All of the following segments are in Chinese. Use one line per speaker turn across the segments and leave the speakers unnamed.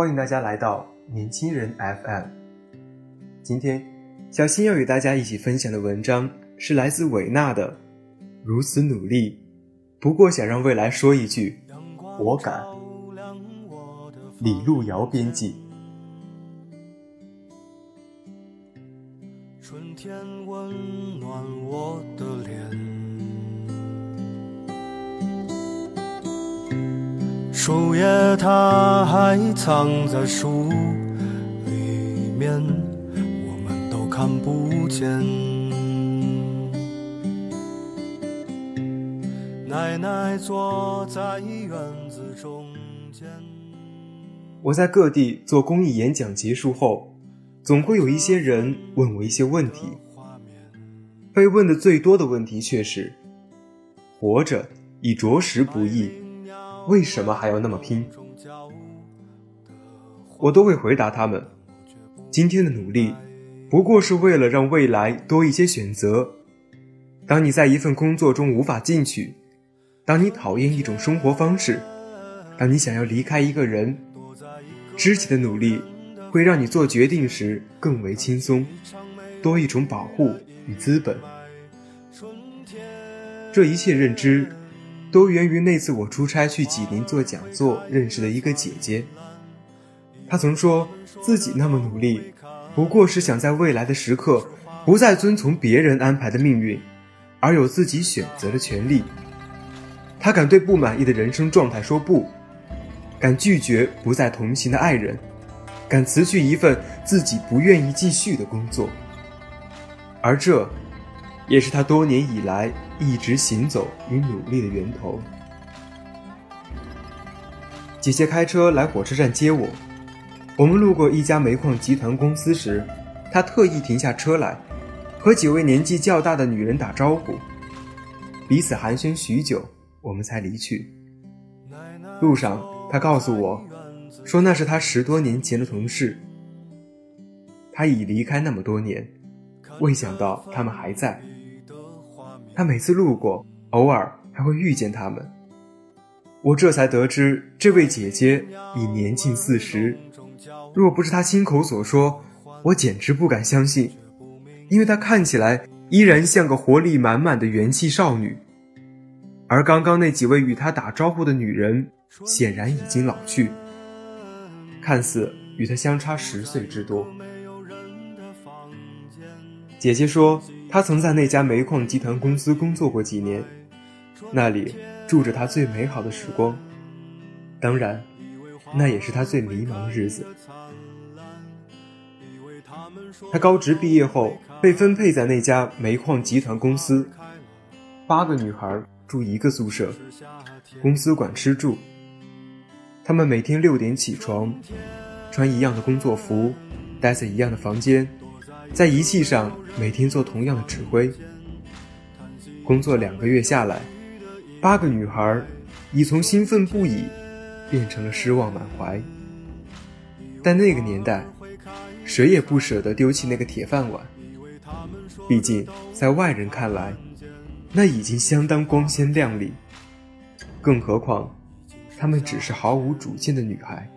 欢迎大家来到年轻人 FM。今天，小新要与大家一起分享的文章是来自维纳的《如此努力，不过想让未来说一句我敢》。李路遥编辑。
树叶它还藏在树里面，我们都看不见。奶奶坐在院子中间。
我在各地做公益演讲结束后，总会有一些人问我一些问题。被问的最多的问题却是：活着已着实不易。为什么还要那么拼？我都会回答他们：今天的努力，不过是为了让未来多一些选择。当你在一份工作中无法进取，当你讨厌一种生活方式，当你想要离开一个人，肢体的努力会让你做决定时更为轻松，多一种保护与资本。这一切认知。都源于那次我出差去济宁做讲座认识的一个姐姐。她曾说自己那么努力，不过是想在未来的时刻，不再遵从别人安排的命运，而有自己选择的权利。她敢对不满意的人生状态说不，敢拒绝不再同行的爱人，敢辞去一份自己不愿意继续的工作。而这。也是他多年以来一直行走与努力的源头。姐姐开车来火车站接我，我们路过一家煤矿集团公司时，她特意停下车来，和几位年纪较大的女人打招呼，彼此寒暄许久，我们才离去。路上，她告诉我，说那是她十多年前的同事。她已离开那么多年，未想到他们还在。他每次路过，偶尔还会遇见他们。我这才得知，这位姐姐已年近四十。若不是她亲口所说，我简直不敢相信，因为她看起来依然像个活力满满的元气少女。而刚刚那几位与她打招呼的女人，显然已经老去，看似与她相差十岁之多。姐姐说。他曾在那家煤矿集团公司工作过几年，那里住着他最美好的时光，当然，那也是他最迷茫的日子。他高职毕业后被分配在那家煤矿集团公司，八个女孩住一个宿舍，公司管吃住。他们每天六点起床，穿一样的工作服，待在一样的房间。在仪器上每天做同样的指挥。工作两个月下来，八个女孩已从兴奋不已变成了失望满怀。但那个年代，谁也不舍得丢弃那个铁饭碗，毕竟在外人看来，那已经相当光鲜亮丽。更何况，她们只是毫无主见的女孩。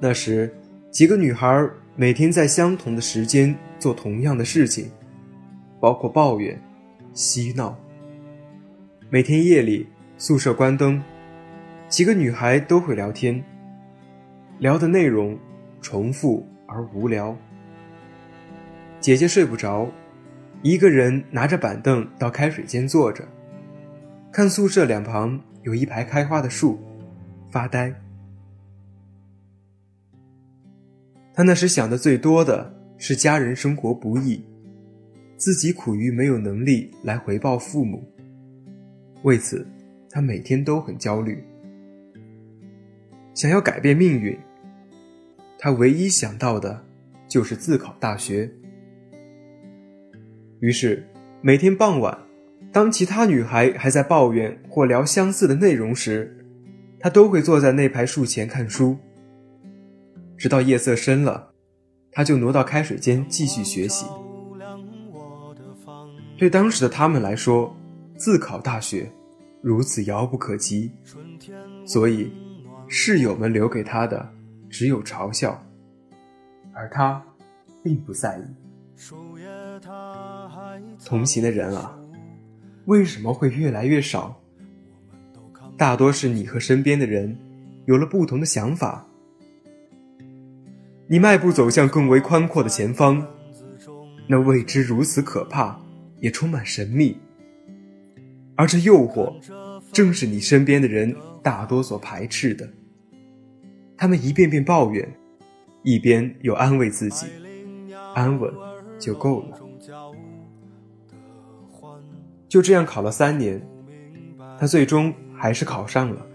那时，几个女孩。每天在相同的时间做同样的事情，包括抱怨、嬉闹。每天夜里宿舍关灯，几个女孩都会聊天，聊的内容重复而无聊。姐姐睡不着，一个人拿着板凳到开水间坐着，看宿舍两旁有一排开花的树，发呆。他那时想的最多的是家人生活不易，自己苦于没有能力来回报父母，为此他每天都很焦虑。想要改变命运，他唯一想到的，就是自考大学。于是，每天傍晚，当其他女孩还在抱怨或聊相似的内容时，他都会坐在那排树前看书，直到夜色深了，他就挪到开水间继续学习。对当时的他们来说，自考大学如此遥不可及，所以。室友们留给他的只有嘲笑，而他并不在意。同行的人啊，为什么会越来越少？大多是你和身边的人有了不同的想法。你迈步走向更为宽阔的前方，那未知如此可怕，也充满神秘。而这诱惑，正是你身边的人大多所排斥的。他们一遍遍抱怨，一边又安慰自己：“安稳就够了。”就这样考了三年，他最终还是考上了。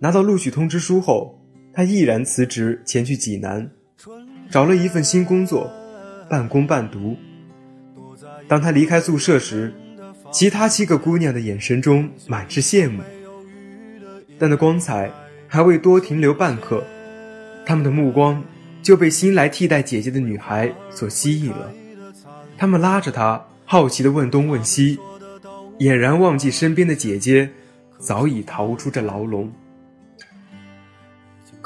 拿到录取通知书后，他毅然辞职前去济南，找了一份新工作，半工半读。当他离开宿舍时，其他七个姑娘的眼神中满是羡慕，但那光彩。还未多停留半刻，他们的目光就被新来替代姐姐的女孩所吸引了。他们拉着她，好奇地问东问西，俨然忘记身边的姐姐早已逃出这牢笼。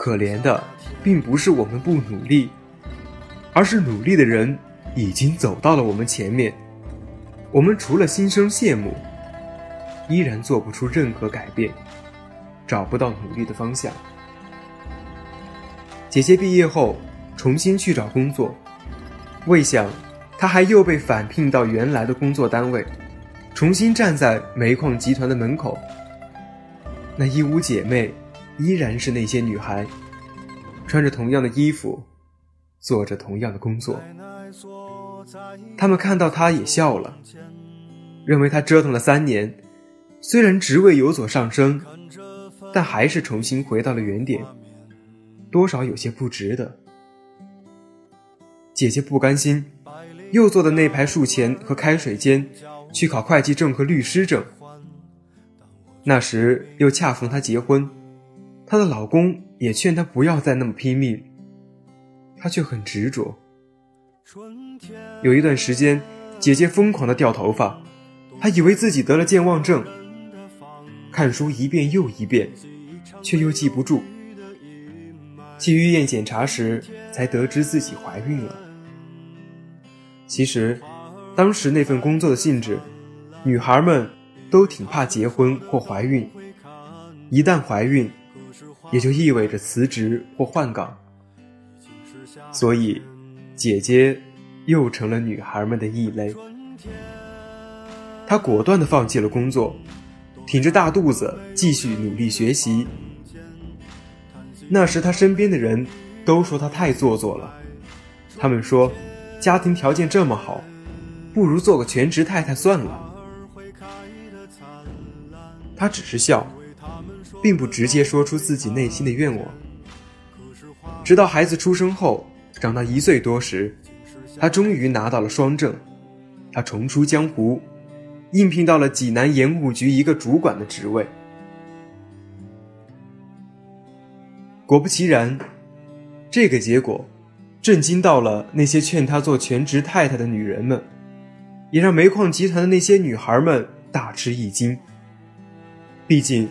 可怜的，并不是我们不努力，而是努力的人已经走到了我们前面。我们除了心生羡慕，依然做不出任何改变。找不到努力的方向。姐姐毕业后重新去找工作，未想，她还又被返聘到原来的工作单位，重新站在煤矿集团的门口。那一屋姐妹依然是那些女孩，穿着同样的衣服，做着同样的工作。她们看到她也笑了，认为她折腾了三年，虽然职位有所上升。但还是重新回到了原点，多少有些不值得。姐姐不甘心，又坐在那排树前和开水间，去考会计证和律师证。那时又恰逢她结婚，她的老公也劝她不要再那么拼命，她却很执着。有一段时间，姐姐疯狂的掉头发，她以为自己得了健忘症。看书一遍又一遍，却又记不住。去医院检查时，才得知自己怀孕了。其实，当时那份工作的性质，女孩们都挺怕结婚或怀孕。一旦怀孕，也就意味着辞职或换岗。所以，姐姐又成了女孩们的异类。她果断地放弃了工作。挺着大肚子继续努力学习。那时他身边的人都说他太做作了，他们说家庭条件这么好，不如做个全职太太算了。他只是笑，并不直接说出自己内心的愿望。直到孩子出生后，长到一岁多时，他终于拿到了双证，他重出江湖。应聘到了济南盐务局一个主管的职位。果不其然，这个结果震惊到了那些劝他做全职太太的女人们，也让煤矿集团的那些女孩们大吃一惊。毕竟，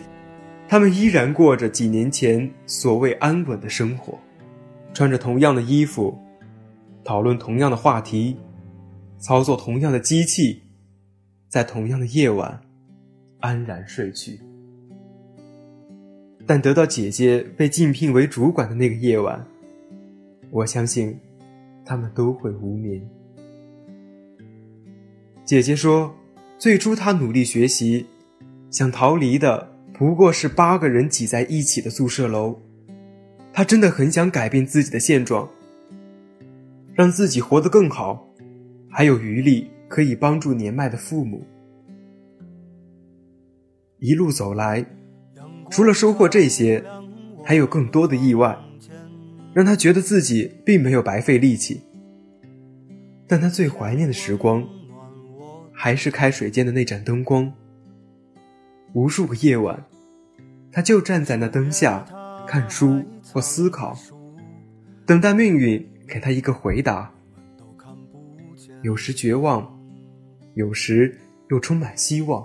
他们依然过着几年前所谓安稳的生活，穿着同样的衣服，讨论同样的话题，操作同样的机器。在同样的夜晚，安然睡去。但得到姐姐被竞聘为主管的那个夜晚，我相信，他们都会无眠。姐姐说，最初她努力学习，想逃离的不过是八个人挤在一起的宿舍楼。她真的很想改变自己的现状，让自己活得更好，还有余力可以帮助年迈的父母。一路走来，除了收获这些，还有更多的意外，让他觉得自己并没有白费力气。但他最怀念的时光，还是开水间的那盏灯光。无数个夜晚，他就站在那灯下，看书或思考，等待命运给他一个回答。有时绝望，有时又充满希望。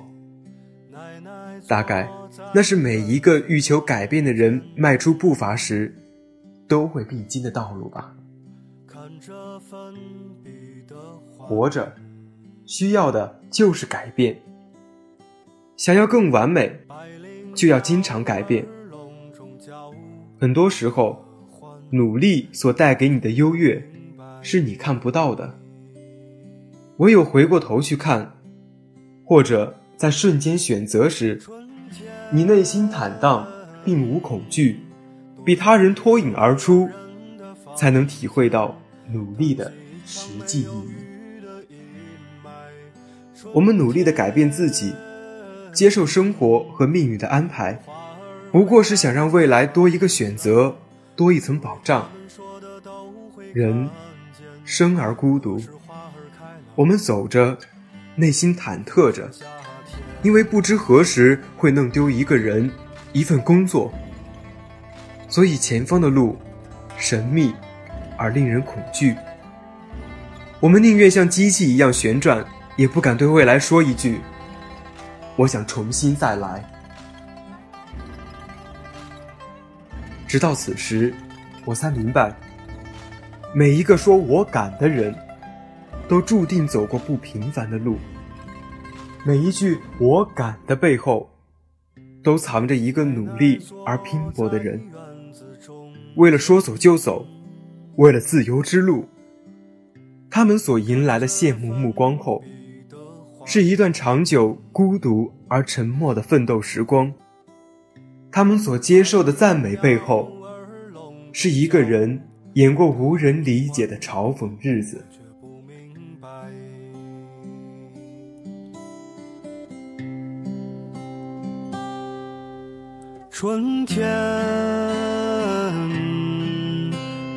大概，那是每一个欲求改变的人迈出步伐时，都会必经的道路吧。活着，需要的就是改变。想要更完美，就要经常改变。很多时候，努力所带给你的优越，是你看不到的。唯有回过头去看，或者。在瞬间选择时，你内心坦荡，并无恐惧，比他人脱颖而出，才能体会到努力的实际意义。我们努力的改变自己，接受生活和命运的安排，不过是想让未来多一个选择，多一层保障。人生而孤独，我们走着，内心忐忑着。因为不知何时会弄丢一个人，一份工作，所以前方的路神秘而令人恐惧。我们宁愿像机器一样旋转，也不敢对未来说一句：“我想重新再来。”直到此时，我才明白，每一个说我敢的人，都注定走过不平凡的路。每一句“我敢”的背后，都藏着一个努力而拼搏的人。为了说走就走，为了自由之路，他们所迎来的羡慕目光后，是一段长久、孤独而沉默的奋斗时光。他们所接受的赞美背后，是一个人演过无人理解的嘲讽日子。
春天，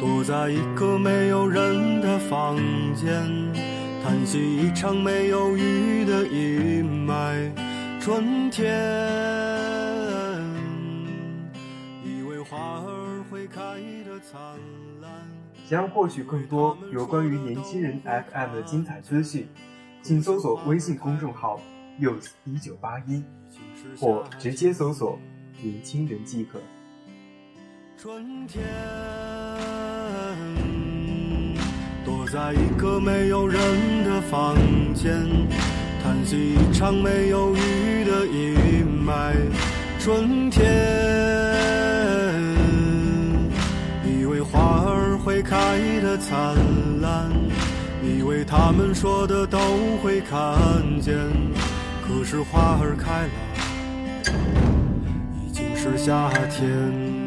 躲在一个没有人的房间，叹息一场没有雨的阴霾。春天，以为花儿会开得灿烂。
想要获取更多有关于年轻人 FM 的精彩资讯，请搜索微信公众号 “youth 一九八一”，或直接搜索。年轻人即可。
春天，在一个没有人的房间，叹息一场没有雨的阴霾。春天，以为花儿会开得灿烂，以为他们说的都会看见，可是花儿开了。已经是夏天。